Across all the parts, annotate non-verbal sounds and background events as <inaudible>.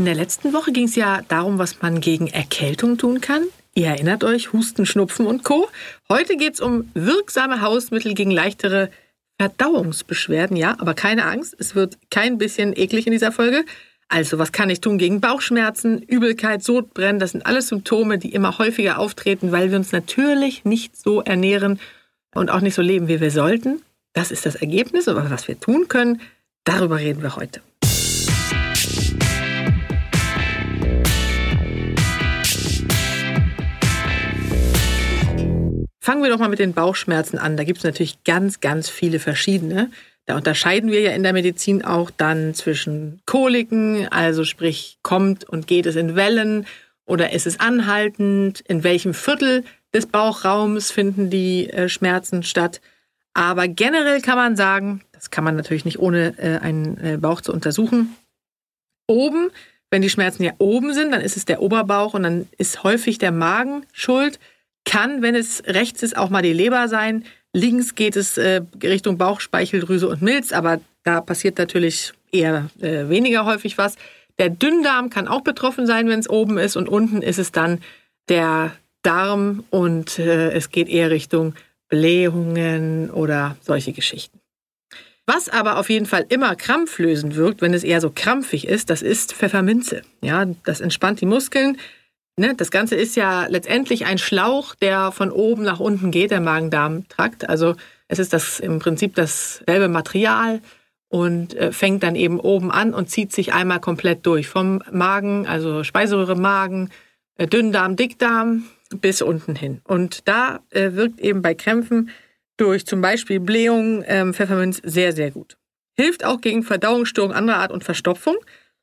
In der letzten Woche ging es ja darum, was man gegen Erkältung tun kann. Ihr erinnert euch, Husten, Schnupfen und Co. Heute geht es um wirksame Hausmittel gegen leichtere Verdauungsbeschwerden. Ja, aber keine Angst, es wird kein bisschen eklig in dieser Folge. Also, was kann ich tun gegen Bauchschmerzen, Übelkeit, Sodbrennen? Das sind alles Symptome, die immer häufiger auftreten, weil wir uns natürlich nicht so ernähren und auch nicht so leben, wie wir sollten. Das ist das Ergebnis. Aber was wir tun können, darüber reden wir heute. Fangen wir doch mal mit den Bauchschmerzen an. Da gibt es natürlich ganz, ganz viele verschiedene. Da unterscheiden wir ja in der Medizin auch dann zwischen Koliken, also sprich, kommt und geht es in Wellen oder ist es anhaltend, in welchem Viertel des Bauchraums finden die äh, Schmerzen statt. Aber generell kann man sagen, das kann man natürlich nicht ohne äh, einen äh, Bauch zu untersuchen, oben, wenn die Schmerzen ja oben sind, dann ist es der Oberbauch und dann ist häufig der Magen schuld kann, wenn es rechts ist, auch mal die Leber sein. Links geht es äh, Richtung Bauchspeicheldrüse und Milz, aber da passiert natürlich eher äh, weniger häufig was. Der Dünndarm kann auch betroffen sein, wenn es oben ist und unten ist es dann der Darm und äh, es geht eher Richtung Blähungen oder solche Geschichten. Was aber auf jeden Fall immer krampflösend wirkt, wenn es eher so krampfig ist, das ist Pfefferminze. Ja, das entspannt die Muskeln, Ne, das Ganze ist ja letztendlich ein Schlauch, der von oben nach unten geht, der Magen-Darm-Trakt. Also es ist das im Prinzip dasselbe Material und äh, fängt dann eben oben an und zieht sich einmal komplett durch. Vom Magen, also Speiseröhre, Magen, äh, Dünndarm, Dickdarm bis unten hin. Und da äh, wirkt eben bei Krämpfen durch zum Beispiel Blähung ähm, Pfefferminz sehr, sehr gut. Hilft auch gegen Verdauungsstörungen anderer Art und Verstopfung.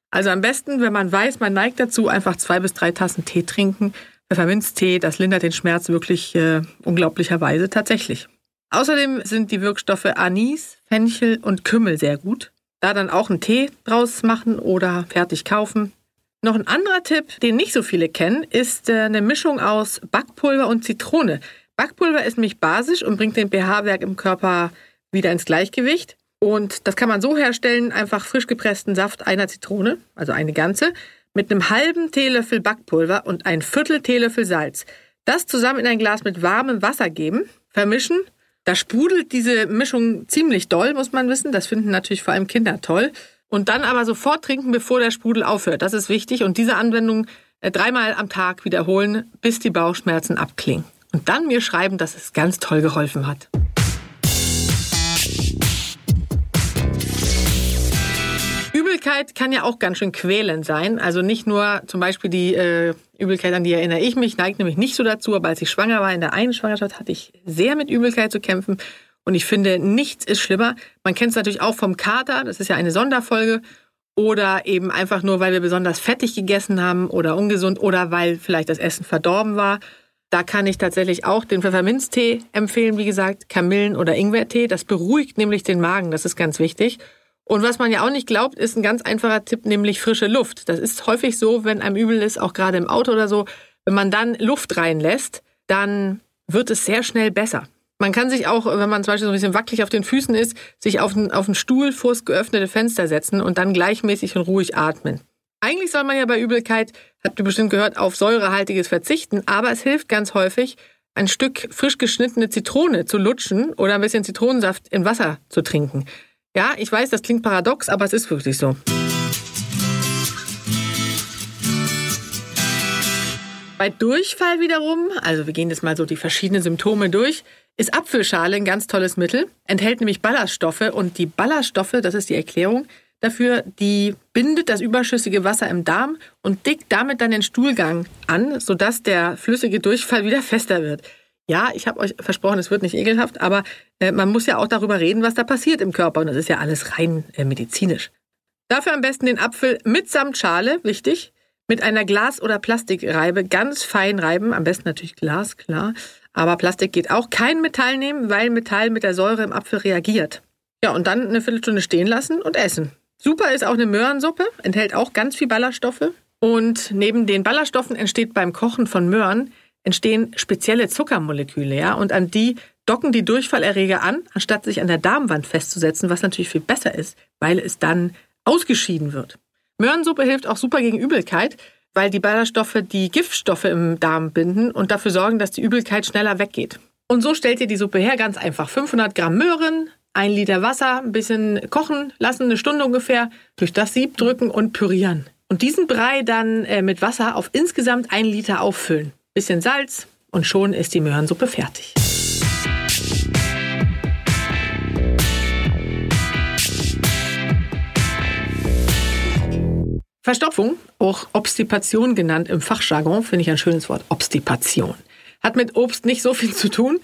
Also am besten, wenn man weiß, man neigt dazu, einfach zwei bis drei Tassen Tee trinken. Pfefferminztee, das lindert den Schmerz wirklich äh, unglaublicherweise tatsächlich. Außerdem sind die Wirkstoffe Anis, Fenchel und Kümmel sehr gut. Da dann auch einen Tee draus machen oder fertig kaufen. Noch ein anderer Tipp, den nicht so viele kennen, ist äh, eine Mischung aus Backpulver und Zitrone. Backpulver ist nämlich basisch und bringt den pH-Wert im Körper wieder ins Gleichgewicht. Und das kann man so herstellen, einfach frisch gepressten Saft einer Zitrone, also eine ganze, mit einem halben Teelöffel Backpulver und ein Viertel Teelöffel Salz. Das zusammen in ein Glas mit warmem Wasser geben, vermischen. Da sprudelt diese Mischung ziemlich doll, muss man wissen. Das finden natürlich vor allem Kinder toll. Und dann aber sofort trinken, bevor der Sprudel aufhört. Das ist wichtig. Und diese Anwendung äh, dreimal am Tag wiederholen, bis die Bauchschmerzen abklingen. Und dann mir schreiben, dass es ganz toll geholfen hat. Übelkeit kann ja auch ganz schön quälend sein. Also nicht nur zum Beispiel die äh, Übelkeit, an die erinnere ich mich, neigt nämlich nicht so dazu, aber als ich schwanger war, in der einen Schwangerschaft hatte ich sehr mit Übelkeit zu kämpfen. Und ich finde, nichts ist schlimmer. Man kennt es natürlich auch vom Kater, das ist ja eine Sonderfolge. Oder eben einfach nur, weil wir besonders fettig gegessen haben oder ungesund oder weil vielleicht das Essen verdorben war. Da kann ich tatsächlich auch den Pfefferminztee empfehlen, wie gesagt, Kamillen- oder Ingwertee. Das beruhigt nämlich den Magen, das ist ganz wichtig. Und was man ja auch nicht glaubt, ist ein ganz einfacher Tipp, nämlich frische Luft. Das ist häufig so, wenn einem übel ist, auch gerade im Auto oder so. Wenn man dann Luft reinlässt, dann wird es sehr schnell besser. Man kann sich auch, wenn man zum Beispiel so ein bisschen wackelig auf den Füßen ist, sich auf einen, auf einen Stuhl vors geöffnete Fenster setzen und dann gleichmäßig und ruhig atmen. Eigentlich soll man ja bei Übelkeit, habt ihr bestimmt gehört, auf säurehaltiges verzichten, aber es hilft ganz häufig, ein Stück frisch geschnittene Zitrone zu lutschen oder ein bisschen Zitronensaft in Wasser zu trinken. Ja, ich weiß, das klingt paradox, aber es ist wirklich so. Bei Durchfall wiederum, also wir gehen jetzt mal so die verschiedenen Symptome durch, ist Apfelschale ein ganz tolles Mittel, enthält nämlich Ballaststoffe und die Ballaststoffe, das ist die Erklärung dafür, die bindet das überschüssige Wasser im Darm und dickt damit dann den Stuhlgang an, sodass der flüssige Durchfall wieder fester wird. Ja, ich habe euch versprochen, es wird nicht ekelhaft, aber äh, man muss ja auch darüber reden, was da passiert im Körper. Und das ist ja alles rein äh, medizinisch. Dafür am besten den Apfel mitsamt Schale, wichtig, mit einer Glas- oder Plastikreibe ganz fein reiben, am besten natürlich Glas, klar, aber Plastik geht auch. Kein Metall nehmen, weil Metall mit der Säure im Apfel reagiert. Ja, und dann eine Viertelstunde stehen lassen und essen. Super ist auch eine Möhrensuppe, enthält auch ganz viel Ballaststoffe. Und neben den Ballaststoffen entsteht beim Kochen von Möhren entstehen spezielle Zuckermoleküle, ja, und an die docken die Durchfallerreger an, anstatt sich an der Darmwand festzusetzen, was natürlich viel besser ist, weil es dann ausgeschieden wird. Möhrensuppe hilft auch super gegen Übelkeit, weil die Ballaststoffe die Giftstoffe im Darm binden und dafür sorgen, dass die Übelkeit schneller weggeht. Und so stellt ihr die Suppe her, ganz einfach. 500 Gramm Möhren, ein Liter Wasser, ein bisschen kochen lassen, eine Stunde ungefähr, durch das Sieb drücken und pürieren. Und diesen Brei dann äh, mit Wasser auf insgesamt ein Liter auffüllen. Bisschen Salz und schon ist die Möhrensuppe fertig. Verstopfung, auch Obstipation genannt im Fachjargon, finde ich ein schönes Wort. Obstipation. Hat mit Obst nicht so viel zu tun.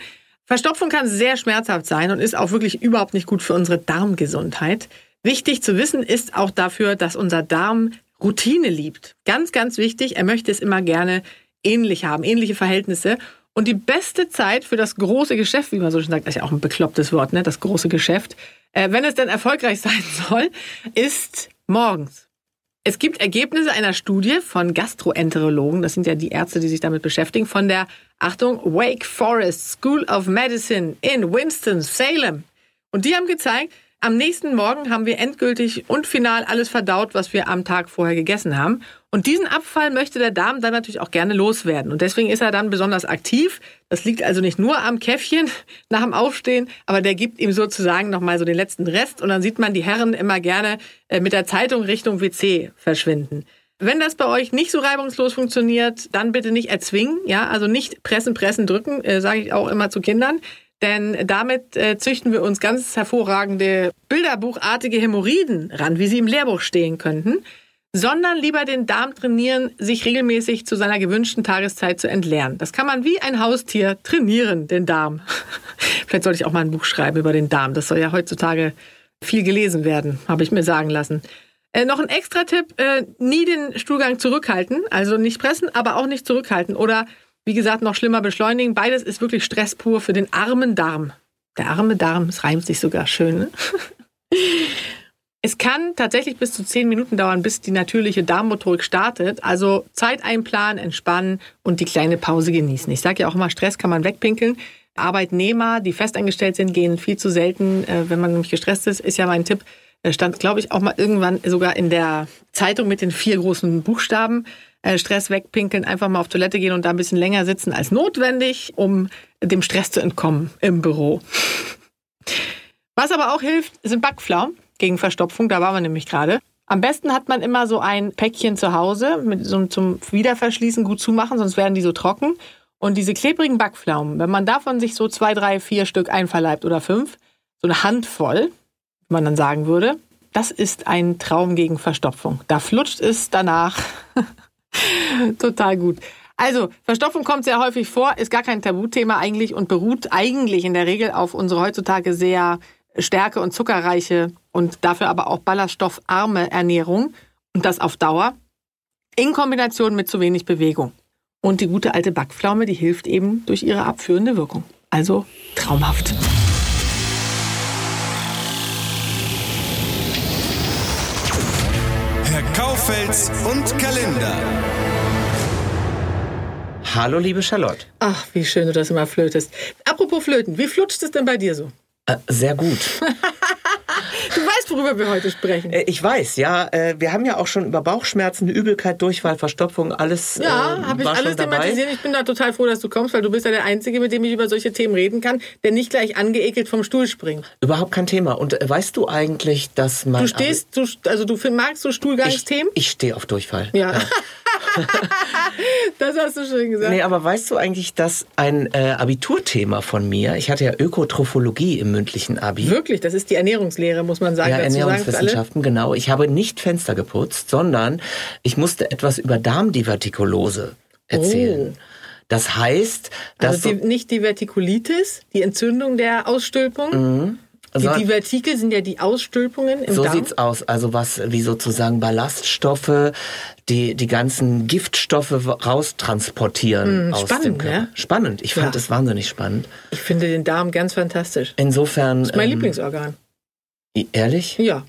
Verstopfung kann sehr schmerzhaft sein und ist auch wirklich überhaupt nicht gut für unsere Darmgesundheit. Wichtig zu wissen ist auch dafür, dass unser Darm Routine liebt. Ganz, ganz wichtig. Er möchte es immer gerne ähnlich haben, ähnliche Verhältnisse. Und die beste Zeit für das große Geschäft, wie man so schön sagt, das ist ja auch ein beklopptes Wort, ne? das große Geschäft, äh, wenn es denn erfolgreich <laughs> sein soll, ist morgens. Es gibt Ergebnisse einer Studie von Gastroenterologen, das sind ja die Ärzte, die sich damit beschäftigen, von der, Achtung, Wake Forest School of Medicine in Winston-Salem. Und die haben gezeigt, am nächsten Morgen haben wir endgültig und final alles verdaut, was wir am Tag vorher gegessen haben. Und diesen Abfall möchte der Darm dann natürlich auch gerne loswerden. Und deswegen ist er dann besonders aktiv. Das liegt also nicht nur am Käffchen <laughs> nach dem Aufstehen, aber der gibt ihm sozusagen nochmal so den letzten Rest. Und dann sieht man die Herren immer gerne äh, mit der Zeitung Richtung WC verschwinden. Wenn das bei euch nicht so reibungslos funktioniert, dann bitte nicht erzwingen, ja, also nicht pressen, pressen, drücken, äh, sage ich auch immer zu Kindern. Denn damit äh, züchten wir uns ganz hervorragende bilderbuchartige Hämorrhoiden ran, wie sie im Lehrbuch stehen könnten, sondern lieber den Darm trainieren, sich regelmäßig zu seiner gewünschten Tageszeit zu entleeren. Das kann man wie ein Haustier trainieren, den Darm. <laughs> Vielleicht sollte ich auch mal ein Buch schreiben über den Darm. Das soll ja heutzutage viel gelesen werden, habe ich mir sagen lassen. Äh, noch ein extra Tipp, äh, nie den Stuhlgang zurückhalten, also nicht pressen, aber auch nicht zurückhalten oder wie gesagt, noch schlimmer beschleunigen. Beides ist wirklich Stress pur für den armen Darm. Der arme Darm, es reimt sich sogar schön. Ne? <laughs> Es kann tatsächlich bis zu zehn Minuten dauern, bis die natürliche Darmmotorik startet. Also Zeit einplanen, entspannen und die kleine Pause genießen. Ich sage ja auch immer, Stress kann man wegpinkeln. Arbeitnehmer, die festangestellt sind, gehen viel zu selten, äh, wenn man nämlich gestresst ist, ist ja mein Tipp. Stand, glaube ich, auch mal irgendwann sogar in der Zeitung mit den vier großen Buchstaben. Äh, Stress wegpinkeln, einfach mal auf Toilette gehen und da ein bisschen länger sitzen als notwendig, um dem Stress zu entkommen im Büro. Was aber auch hilft, sind Backpflaumen gegen Verstopfung. Da waren wir nämlich gerade. Am besten hat man immer so ein Päckchen zu Hause mit so zum Wiederverschließen gut zumachen, sonst werden die so trocken. Und diese klebrigen Backpflaumen, wenn man davon sich so zwei, drei, vier Stück einverleibt oder fünf, so eine Handvoll, wie man dann sagen würde, das ist ein Traum gegen Verstopfung. Da flutscht es danach <laughs> <laughs> Total gut. Also, Verstopfung kommt sehr häufig vor, ist gar kein Tabuthema eigentlich und beruht eigentlich in der Regel auf unsere heutzutage sehr stärke- und zuckerreiche und dafür aber auch ballaststoffarme Ernährung und das auf Dauer in Kombination mit zu wenig Bewegung. Und die gute alte Backpflaume, die hilft eben durch ihre abführende Wirkung. Also traumhaft. Kaufels und Kalender. Hallo, liebe Charlotte. Ach, wie schön du das immer flötest. Apropos Flöten, wie flutscht es denn bei dir so? Äh, sehr gut. <laughs> Du weißt, worüber wir heute sprechen. Äh, ich weiß, ja. Äh, wir haben ja auch schon über Bauchschmerzen, Übelkeit, Durchfall, Verstopfung, alles. Ja, äh, habe ich alles thematisiert. Ich bin da total froh, dass du kommst, weil du bist ja der Einzige, mit dem ich über solche Themen reden kann, der nicht gleich angeekelt vom Stuhl springt. Überhaupt kein Thema. Und weißt du eigentlich, dass man. Du stehst, du, also du magst so Stuhlgangsthemen? Ich, ich stehe auf Durchfall. ja. ja. <laughs> <laughs> das hast du schön gesagt. Nee, aber weißt du eigentlich, dass ein äh, Abiturthema von mir, ich hatte ja Ökotrophologie im mündlichen Abi. Wirklich, das ist die Ernährungslehre, muss man sagen. Ja, Ernährungswissenschaften, genau. Ich habe nicht Fenster geputzt, sondern ich musste etwas über Darmdivertikulose erzählen. Oh. Das heißt, dass. Also die, nicht Divertikulitis, die Entzündung der Ausstülpung? Mhm Die Divertikel sind ja die Ausstülpungen im so Darm. sieht's aus. Also was wie sozusagen Ballaststoffe, die die ganzen Giftstoffe raustransportieren Mm, aus spannend, dem Körper. ne? Spannend. Ich fand Ja. es wahnsinnig spannend. Ich finde den Darm ganz fantastisch. Insofern. Das ist mein ähm, Lieblingsorgan. Ehrlich? Ja.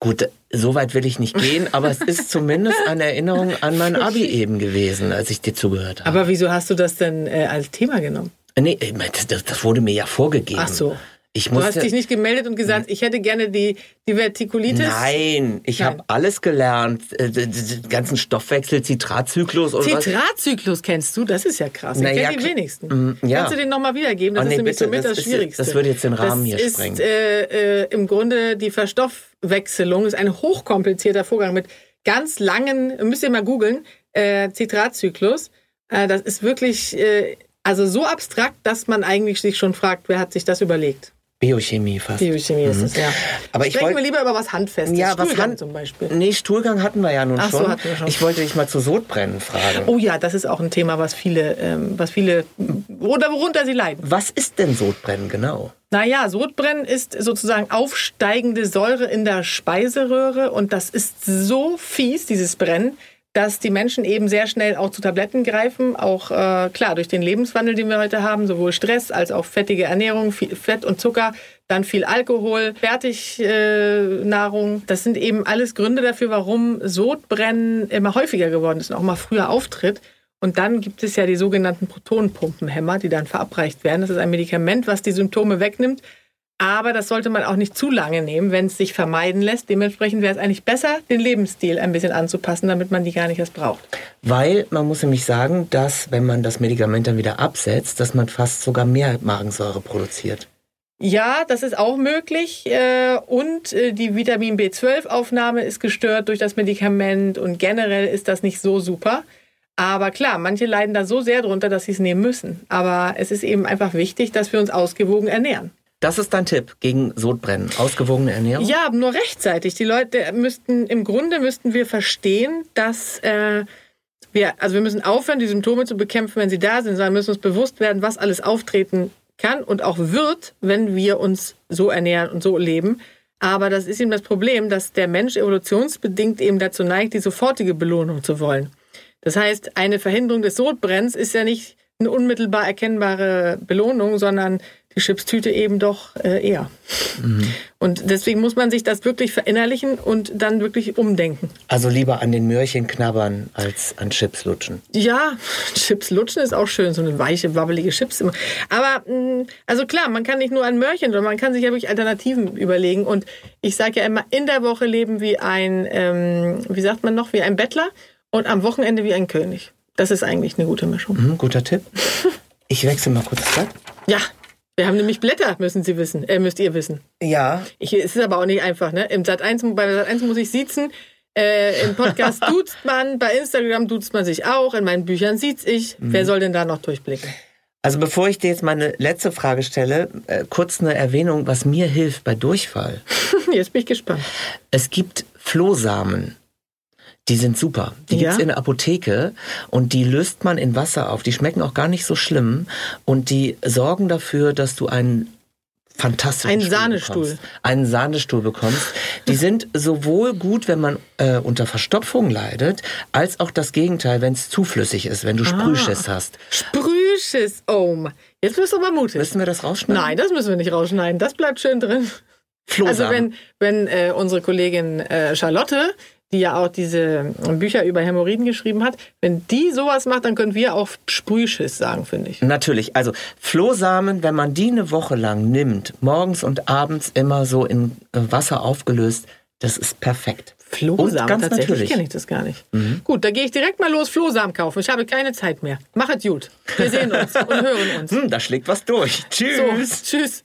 Gut, so weit will ich nicht gehen, <laughs> aber es ist zumindest eine Erinnerung an mein Abi eben gewesen, als ich dir zugehört habe. Aber wieso hast du das denn äh, als Thema genommen? nee, ich meine, das, das wurde mir ja vorgegeben. Ach so. Ich Du hast musste, dich nicht gemeldet und gesagt, ich hätte gerne die Divertikulitis. Nein, ich habe alles gelernt. Äh, Den ganzen Stoffwechsel, Zitratzyklus und was. Zitratzyklus kennst du? Das ist ja krass. Na ja, kennen die klar. wenigsten. Mm, ja. Kannst du den nochmal wiedergeben? Das Oh, ist nee, nämlich bitte, somit das das, ist- Schwierigste. das würde jetzt den Rahmen das hier ist, sprengen. Äh, äh, Im Grunde die Verstoffwechselung ist ein hochkomplizierter Vorgang mit ganz langen, müsst ihr mal googeln, äh, Zitratzyklus. Äh, das ist wirklich äh, also so abstrakt, dass man eigentlich sich schon fragt, wer hat sich das überlegt? Biochemie fast. Biochemie ist es, ja. Mhm. Aber ich Sprechen wollt- wir lieber über was Handfestes. Ja, was Stuhlgang Hand- zum Beispiel. Nee, Stuhlgang hatten wir ja nun Ach so, schon. hatten wir schon. Ich wollte dich mal zu Sodbrennen fragen. Oh ja, das ist auch ein Thema, was viele, ähm, was viele, oder worunter sie leiden. Was ist denn Sodbrennen genau? Naja, Sodbrennen ist sozusagen aufsteigende Säure in der Speiseröhre und das ist so fies, dieses Brennen, dass die Menschen eben sehr schnell auch zu Tabletten greifen. Auch äh, klar, durch den Lebenswandel, den wir heute haben, sowohl Stress als auch fettige Ernährung, viel Fett und Zucker, dann viel Alkohol, Fertignahrung. Nahrung. das sind eben alles Gründe dafür, warum Sodbrennen immer häufiger geworden ist und auch mal früher auftritt. Und dann gibt es ja die sogenannten Protonenpumpenhämmer, die dann verabreicht werden. Das ist ein Medikament, was die Symptome wegnimmt. Aber das sollte man auch nicht zu lange nehmen, wenn es sich vermeiden lässt. Dementsprechend wäre es eigentlich besser, den Lebensstil ein bisschen anzupassen, damit man die gar nicht erst braucht. Weil man muss nämlich sagen, dass wenn man das Medikament dann wieder absetzt, dass man fast sogar mehr Magensäure produziert. Ja, das ist auch möglich. äh, Und äh, die Vitamin B12-Aufnahme ist gestört durch das Medikament. Und generell ist das nicht so super. Aber klar, manche leiden da so sehr drunter, dass sie es nehmen müssen. Aber es ist eben einfach wichtig, dass wir uns ausgewogen ernähren. Das ist dein Tipp gegen Sodbrennen. Ausgewogene Ernährung? Ja, nur rechtzeitig. Die Leute müssten, im Grunde müssten wir verstehen, dass äh, wir, also wir müssen aufhören, die Symptome zu bekämpfen, wenn sie da sind, sondern müssen uns bewusst werden, was alles auftreten kann und auch wird, wenn wir uns so ernähren und so leben. Aber das ist eben das Problem, dass der Mensch evolutionsbedingt eben dazu neigt, die sofortige Belohnung zu wollen. Das heißt, eine Verhinderung des Sodbrenns ist ja nicht eine unmittelbar erkennbare Belohnung, sondern die Chipstüte eben doch äh, eher. Und deswegen muss man sich das wirklich verinnerlichen und dann wirklich umdenken. Also lieber an den Möhrchen knabbern als an Chips lutschen. Ja, Chips lutschen ist auch schön, so eine weiche, wabbelige Chips immer. Aber mh, also klar, man kann nicht nur an Möhrchen, sondern man kann sich ja wirklich Alternativen überlegen. Und ich sage ja immer, in der Woche leben wie ein, ähm, wie sagt man noch, wie ein Bettler und am Wochenende wie ein König. Das ist eigentlich eine gute Mischung. Hm, guter Tipp. Ich wechsle mal kurz das Blatt. Ja, wir haben nämlich Blätter, müssen Sie wissen, äh, müsst ihr wissen. Ja, Ich, es ist aber auch nicht einfach, ne? Im Sat 1, bei Sat 1 muss ich siezen. Äh, Im Podcast <laughs> duzt man, bei Instagram duzt man sich auch, in meinen Büchern sieht's ich. Wer soll denn da noch durchblicken? Also bevor ich dir jetzt meine letzte Frage stelle, äh, kurz eine Erwähnung, was mir hilft bei Durchfall. <laughs> Jetzt bin ich gespannt. Es gibt Flohsamen. Die sind super. Die Ja? gibt's in der Apotheke und die löst man in Wasser auf. Die schmecken auch gar nicht so schlimm und die sorgen dafür, dass du einen fantastischen Einen Stuhl Sahnestuhl. bekommst. Einen Sahnestuhl bekommst. Die <laughs> sind sowohl gut, wenn man äh, unter Verstopfung leidet, als auch das Gegenteil, wenn es zu flüssig ist, wenn du Ah. Sprühschiss hast. Sprühschiss, oh. Jetzt bist du aber mutig. Müssen wir das rausschneiden? Nein, das müssen wir nicht rausschneiden. Das bleibt schön drin. Flohsamen. Also wenn, wenn äh, unsere Kollegin äh, Charlotte, die ja auch diese Bücher über Hämorrhoiden geschrieben hat, wenn die sowas macht, dann können wir auch Sprühschiss sagen, finde ich. Natürlich, also Flohsamen, wenn man die eine Woche lang nimmt, morgens und abends immer so in äh, Wasser aufgelöst, das ist perfekt. Flohsamen, Und ganz tatsächlich natürlich. Mhm. kenne ich das gar nicht. Gut, da gehe ich direkt mal los Flohsamen kaufen. Ich habe keine Zeit mehr. Machet gut. Wir sehen uns und hören uns. <laughs> Hm, da schlägt was durch. So, Tschüss. tschüss.